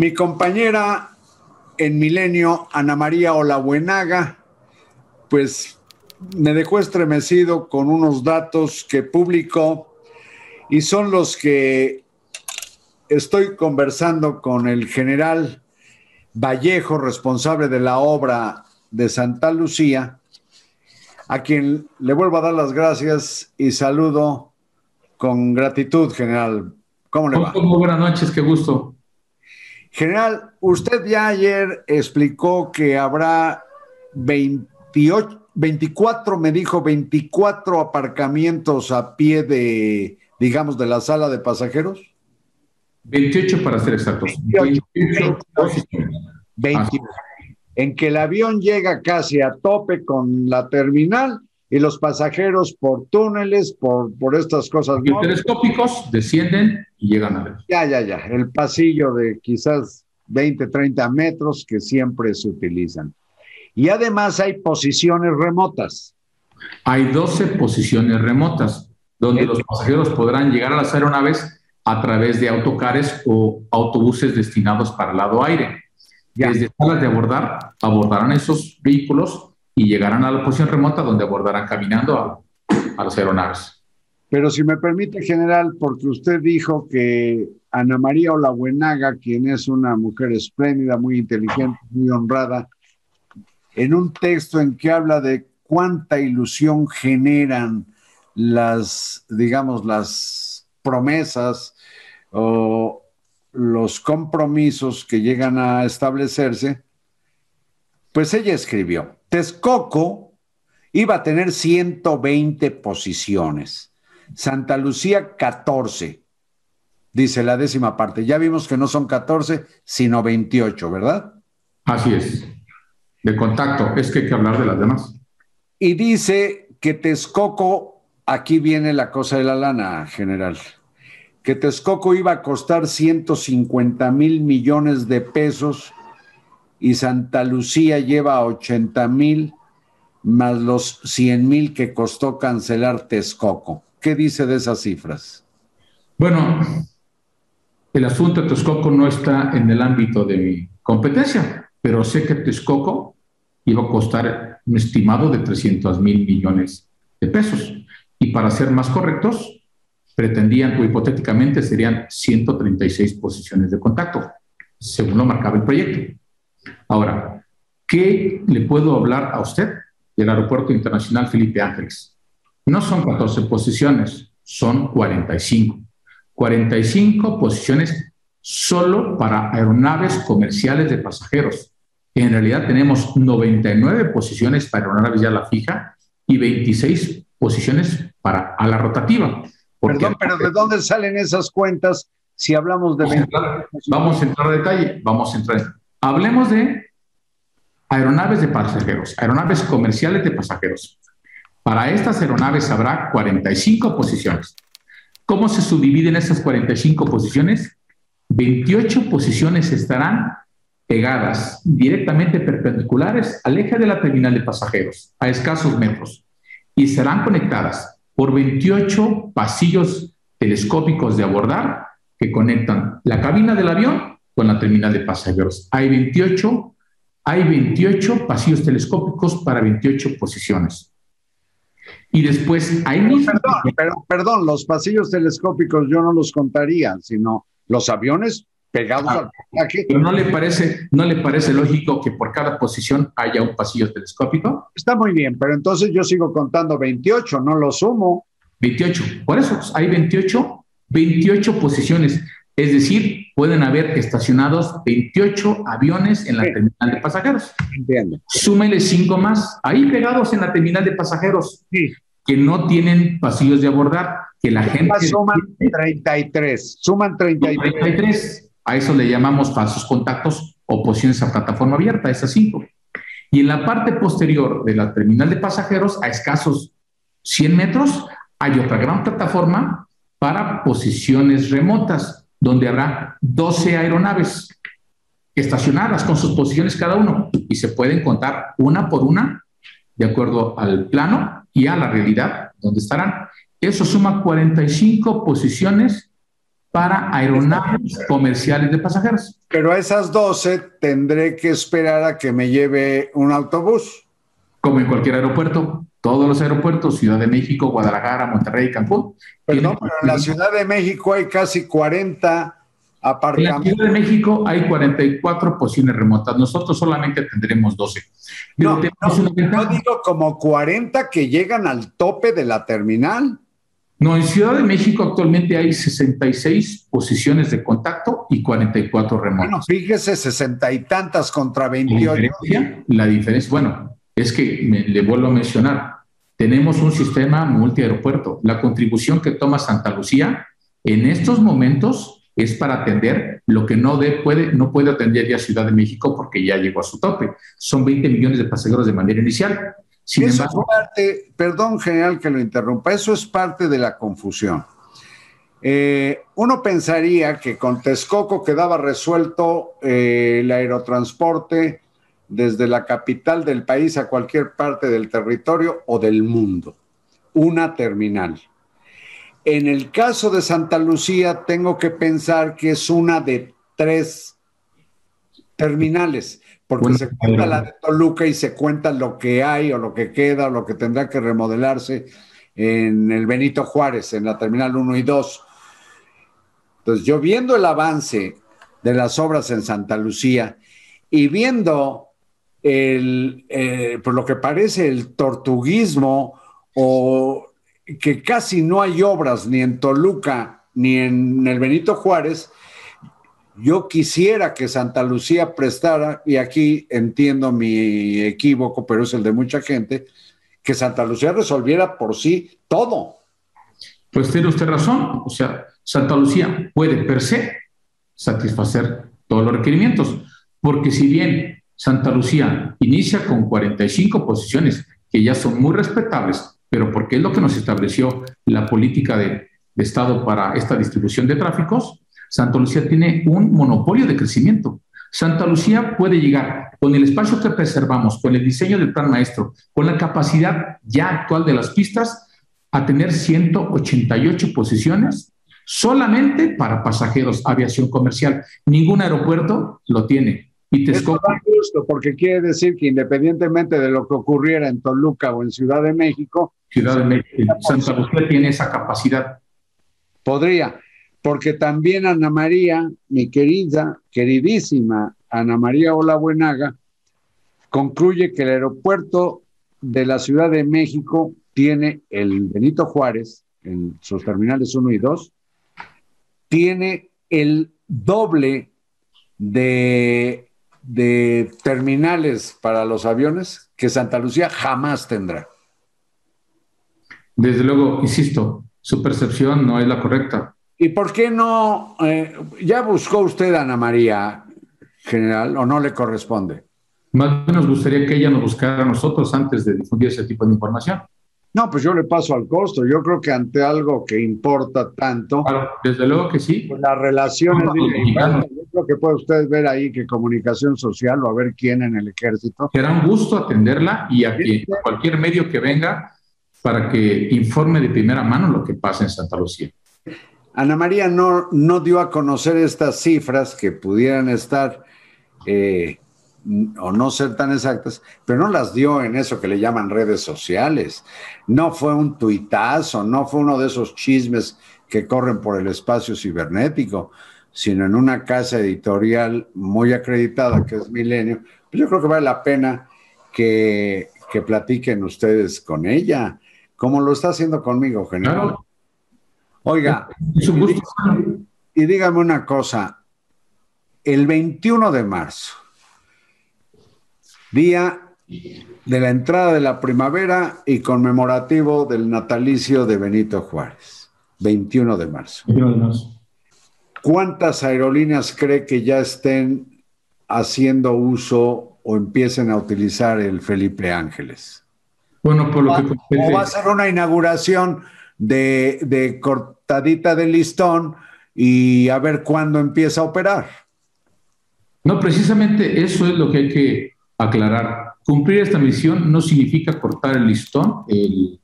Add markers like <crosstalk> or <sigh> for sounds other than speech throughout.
Mi compañera en Milenio, Ana María Olabuenaga, pues me dejó estremecido con unos datos que publicó y son los que estoy conversando con el general Vallejo, responsable de la obra de Santa Lucía, a quien le vuelvo a dar las gracias y saludo con gratitud, general. ¿Cómo le va? Buenas noches, qué gusto. General, usted ya ayer explicó que habrá 28, 24, me dijo, 24 aparcamientos a pie de, digamos, de la sala de pasajeros. 28 para ser exactos. 28, 28, en que el avión llega casi a tope con la terminal y los pasajeros por túneles, por, por estas cosas. Los telescópicos descienden y llegan a ver. Ya, ya, ya. El pasillo de quizás 20, 30 metros que siempre se utilizan. Y además hay posiciones remotas. Hay 12 posiciones remotas donde los pasajeros podrán llegar a las aeronaves a través de autocares o autobuses destinados para el lado aire. Desde salas de abordar, abordarán esos vehículos y llegarán a la posición remota donde abordarán caminando a, a las aeronaves. Pero si me permite, general, porque usted dijo que Ana María Olabuenaga, quien es una mujer espléndida, muy inteligente, muy honrada, en un texto en que habla de cuánta ilusión generan las, digamos, las promesas o los compromisos que llegan a establecerse, pues ella escribió, Texcoco iba a tener 120 posiciones, Santa Lucía 14, dice la décima parte. Ya vimos que no son 14, sino 28, ¿verdad? Así es. De contacto, es que hay que hablar de las demás. Y dice que Texcoco, aquí viene la cosa de la lana, general que Texcoco iba a costar 150 mil millones de pesos y Santa Lucía lleva 80 mil más los 100 mil que costó cancelar Texcoco. ¿Qué dice de esas cifras? Bueno, el asunto de Texcoco no está en el ámbito de mi competencia, pero sé que Texcoco iba a costar un estimado de 300 mil millones de pesos. Y para ser más correctos, pretendían o hipotéticamente serían 136 posiciones de contacto, según lo marcaba el proyecto. Ahora, ¿qué le puedo hablar a usted del Aeropuerto Internacional Felipe Ángeles? No son 14 posiciones, son 45. 45 posiciones solo para aeronaves comerciales de pasajeros. En realidad tenemos 99 posiciones para aeronaves ya la fija y 26 posiciones para a la rotativa. Perdón, pero ¿de dónde salen esas cuentas si hablamos de... Vamos a entrar, vamos a, entrar a detalle, vamos a entrar. Hablemos de aeronaves de pasajeros, aeronaves comerciales de pasajeros. Para estas aeronaves habrá 45 posiciones. ¿Cómo se subdividen esas 45 posiciones? 28 posiciones estarán pegadas directamente perpendiculares al eje de la terminal de pasajeros, a escasos metros, y serán conectadas por 28 pasillos telescópicos de abordar que conectan la cabina del avión con la terminal de pasajeros. Hay 28, hay 28 pasillos telescópicos para 28 posiciones. Y después hay... Perdón, perdón, los pasillos telescópicos yo no los contaría, sino los aviones pegados ah, al Pero no le parece, no le parece lógico que por cada posición haya un pasillo telescópico. Está muy bien, pero entonces yo sigo contando 28, no lo sumo. 28. Por eso hay 28, 28 posiciones. Es decir, pueden haber estacionados 28 aviones en la terminal de pasajeros. Entiendo. Súmele cinco más, ahí pegados en la terminal de pasajeros, que no tienen pasillos de abordar, que la gente... Suman 33, suman 33. 33. A eso le llamamos falsos contactos o posiciones a plataforma abierta, esas cinco. Y en la parte posterior de la terminal de pasajeros, a escasos 100 metros, hay otra gran plataforma para posiciones remotas, donde habrá 12 aeronaves estacionadas con sus posiciones cada uno y se pueden contar una por una de acuerdo al plano y a la realidad donde estarán. Eso suma 45 posiciones para aeronaves comerciales de pasajeros. Pero a esas 12 tendré que esperar a que me lleve un autobús. Como en cualquier aeropuerto, todos los aeropuertos, Ciudad de México, Guadalajara, Monterrey, Cancún. Perdón, pero en la Ciudad de México hay casi 40 aparcamientos. En la Ciudad de México hay 44 posiciones remotas. Nosotros solamente tendremos 12. No, no, no digo como 40 que llegan al tope de la terminal. No, en Ciudad de México actualmente hay 66 posiciones de contacto y 44 remotas. Bueno, fíjese, 60 y tantas contra 28. La diferencia, la diferencia bueno, es que le vuelvo a mencionar, tenemos un sistema multiaeropuerto. La contribución que toma Santa Lucía en estos momentos es para atender lo que no, de, puede, no puede atender ya Ciudad de México porque ya llegó a su tope. Son 20 millones de pasajeros de manera inicial eso es parte, perdón general que lo interrumpa, eso es parte de la confusión. Eh, uno pensaría que con Texcoco quedaba resuelto eh, el aerotransporte desde la capital del país a cualquier parte del territorio o del mundo. Una terminal. En el caso de Santa Lucía, tengo que pensar que es una de tres terminales porque se cuenta la de Toluca y se cuenta lo que hay o lo que queda o lo que tendrá que remodelarse en el Benito Juárez, en la Terminal 1 y 2. Entonces, yo viendo el avance de las obras en Santa Lucía y viendo el, eh, por lo que parece el tortuguismo o que casi no hay obras ni en Toluca ni en el Benito Juárez, yo quisiera que Santa Lucía prestara, y aquí entiendo mi equívoco, pero es el de mucha gente, que Santa Lucía resolviera por sí todo. Pues tiene usted razón, o sea, Santa Lucía puede per se satisfacer todos los requerimientos, porque si bien Santa Lucía inicia con 45 posiciones, que ya son muy respetables, pero porque es lo que nos estableció la política de, Estado para esta distribución de tráficos, Santa Lucía tiene un monopolio de crecimiento. Santa Lucía puede llegar con el espacio que preservamos, con el diseño del plan maestro, con la capacidad ya actual de las pistas, a tener 188 posiciones solamente para pasajeros, aviación comercial. Ningún aeropuerto lo tiene. Y te justo porque quiere decir que independientemente de lo que ocurriera en Toluca o en Ciudad de México, Ciudad de México, Santa Lucía tiene esa capacidad. Podría porque también Ana María, mi querida, queridísima Ana María Olabuenaga, concluye que el aeropuerto de la Ciudad de México tiene el Benito Juárez, en sus terminales 1 y 2, tiene el doble de, de terminales para los aviones que Santa Lucía jamás tendrá. Desde luego, insisto, su percepción no es la correcta. ¿Y por qué no? Eh, ¿Ya buscó usted a Ana María, general, o no le corresponde? Más bien nos gustaría que ella nos buscara a nosotros antes de difundir ese tipo de información. No, pues yo le paso al costo. Yo creo que ante algo que importa tanto. Claro, desde luego que sí. Pues las relaciones. yo creo que puede usted ver ahí que comunicación social o a ver quién en el ejército. Será un gusto atenderla y a, a cualquier medio que venga para que informe de primera mano lo que pasa en Santa Lucía. Ana María no, no dio a conocer estas cifras que pudieran estar eh, o no ser tan exactas, pero no las dio en eso que le llaman redes sociales. No fue un tuitazo, no fue uno de esos chismes que corren por el espacio cibernético, sino en una casa editorial muy acreditada que es Milenio. Pues yo creo que vale la pena que, que platiquen ustedes con ella, como lo está haciendo conmigo, general. Oiga, y, dígame una cosa, el 21 de marzo, día de la entrada de la primavera y conmemorativo del natalicio de Benito Juárez, 21 de marzo. ¿Cuántas aerolíneas cree que ya estén haciendo uso o empiecen a utilizar el Felipe Ángeles? Bueno, por lo que... O va a ser una inauguración de, cortadita de listón y a ver cuándo empieza a operar. No, precisamente eso es lo que hay que aclarar. Cumplir esta misión no significa cortar el listón el,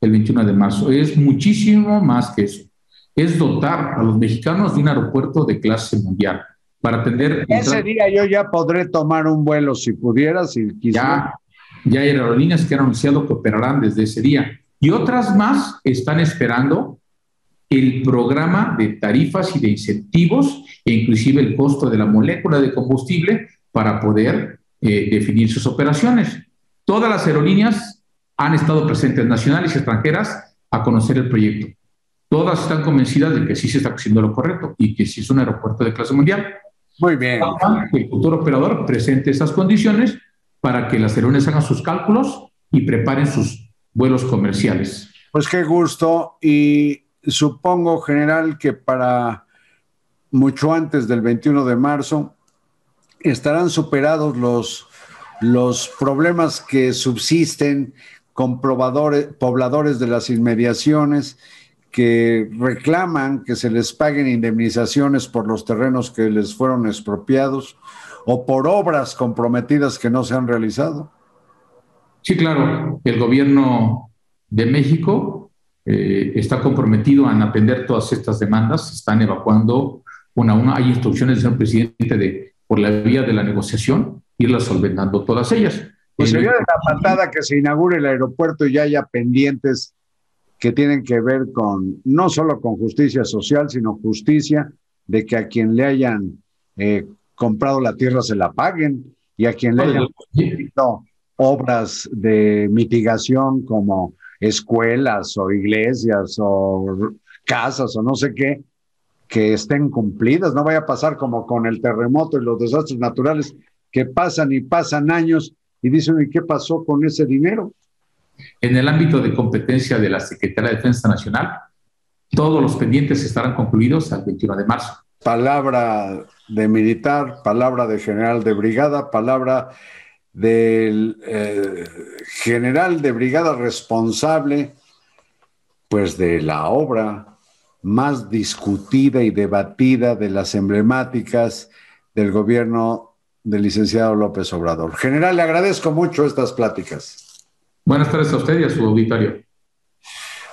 el 21 de marzo, es muchísimo más que eso. Es dotar a los mexicanos de un aeropuerto de clase mundial para atender. Ese día yo ya podré tomar un vuelo si pudiera, si quisiera. Ya, ya hay aerolíneas que han anunciado que operarán desde ese día. Y otras más están esperando el programa de tarifas y de incentivos e inclusive el costo de la molécula de combustible para poder eh, definir sus operaciones. Todas las aerolíneas han estado presentes, nacionales y extranjeras, a conocer el proyecto. Todas están convencidas de que sí se está haciendo lo correcto y que sí es un aeropuerto de clase mundial. Muy bien. El futuro operador presente esas condiciones para que las aerolíneas hagan sus cálculos y preparen sus vuelos comerciales. Pues qué gusto y supongo, general, que para mucho antes del 21 de marzo estarán superados los, los problemas que subsisten con pobladores de las inmediaciones que reclaman que se les paguen indemnizaciones por los terrenos que les fueron expropiados o por obras comprometidas que no se han realizado. Sí, claro, el gobierno de México eh, está comprometido en atender todas estas demandas, están evacuando una a una, hay instrucciones del señor presidente de, por la vía de la negociación, irlas solventando todas ellas. Pues sería de la patada que se inaugure el aeropuerto y ya haya pendientes que tienen que ver con, no solo con justicia social, sino justicia de que a quien le hayan eh, comprado la tierra se la paguen y a quien le hayan hecho obras de mitigación como escuelas o iglesias o casas o no sé qué, que estén cumplidas. No vaya a pasar como con el terremoto y los desastres naturales que pasan y pasan años y dicen, ¿y qué pasó con ese dinero? En el ámbito de competencia de la Secretaría de Defensa Nacional, todos los pendientes estarán concluidos al 21 de marzo. Palabra de militar, palabra de general de brigada, palabra del eh, general de brigada responsable, pues de la obra más discutida y debatida de las emblemáticas del gobierno del licenciado López Obrador. General, le agradezco mucho estas pláticas. Buenas tardes a usted y a su auditorio.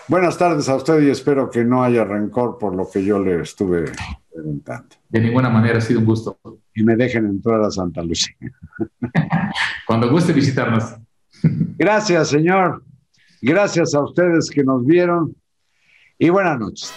Buenas tardes a usted y espero que no haya rencor por lo que yo le estuve preguntando. De ninguna manera, ha sido un gusto. Y me dejen entrar a Santa Lucía. <laughs> Cuando guste visitarnos. Gracias, señor. Gracias a ustedes que nos vieron y buenas noches.